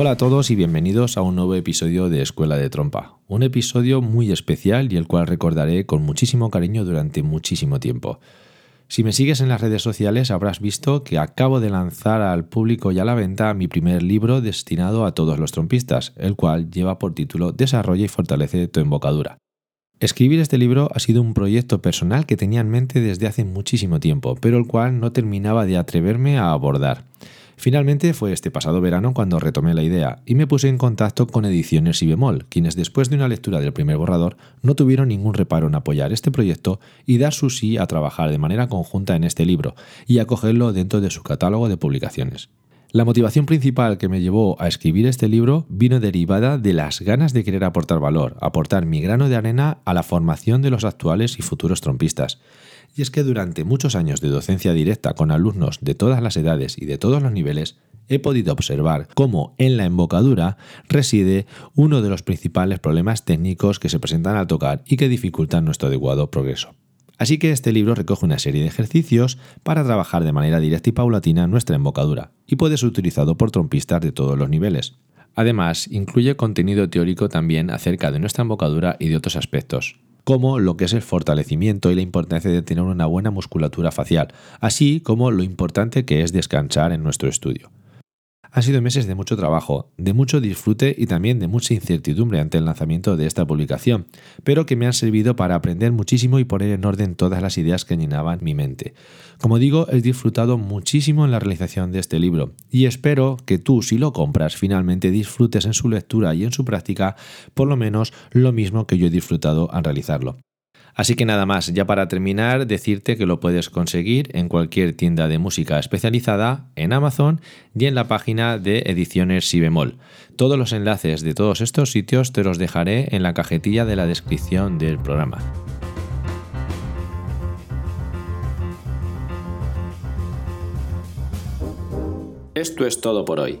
Hola a todos y bienvenidos a un nuevo episodio de Escuela de Trompa. Un episodio muy especial y el cual recordaré con muchísimo cariño durante muchísimo tiempo. Si me sigues en las redes sociales habrás visto que acabo de lanzar al público y a la venta mi primer libro destinado a todos los trompistas, el cual lleva por título Desarrolla y fortalece tu embocadura. Escribir este libro ha sido un proyecto personal que tenía en mente desde hace muchísimo tiempo, pero el cual no terminaba de atreverme a abordar. Finalmente fue este pasado verano cuando retomé la idea y me puse en contacto con Ediciones y Bemol, quienes después de una lectura del primer borrador no tuvieron ningún reparo en apoyar este proyecto y dar su sí a trabajar de manera conjunta en este libro y acogerlo dentro de su catálogo de publicaciones. La motivación principal que me llevó a escribir este libro vino derivada de las ganas de querer aportar valor, aportar mi grano de arena a la formación de los actuales y futuros trompistas, y es que durante muchos años de docencia directa con alumnos de todas las edades y de todos los niveles, he podido observar cómo en la embocadura reside uno de los principales problemas técnicos que se presentan al tocar y que dificultan nuestro adecuado progreso. Así que este libro recoge una serie de ejercicios para trabajar de manera directa y paulatina nuestra embocadura, y puede ser utilizado por trompistas de todos los niveles. Además, incluye contenido teórico también acerca de nuestra embocadura y de otros aspectos, como lo que es el fortalecimiento y la importancia de tener una buena musculatura facial, así como lo importante que es descansar en nuestro estudio. Han sido meses de mucho trabajo, de mucho disfrute y también de mucha incertidumbre ante el lanzamiento de esta publicación, pero que me han servido para aprender muchísimo y poner en orden todas las ideas que llenaban mi mente. Como digo, he disfrutado muchísimo en la realización de este libro y espero que tú, si lo compras, finalmente disfrutes en su lectura y en su práctica por lo menos lo mismo que yo he disfrutado al realizarlo. Así que nada más, ya para terminar, decirte que lo puedes conseguir en cualquier tienda de música especializada, en Amazon y en la página de Ediciones Si Bemol. Todos los enlaces de todos estos sitios te los dejaré en la cajetilla de la descripción del programa. Esto es todo por hoy.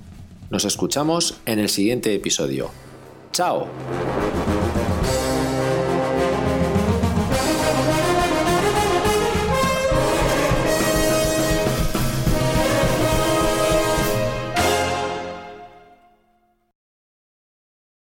Nos escuchamos en el siguiente episodio. ¡Chao!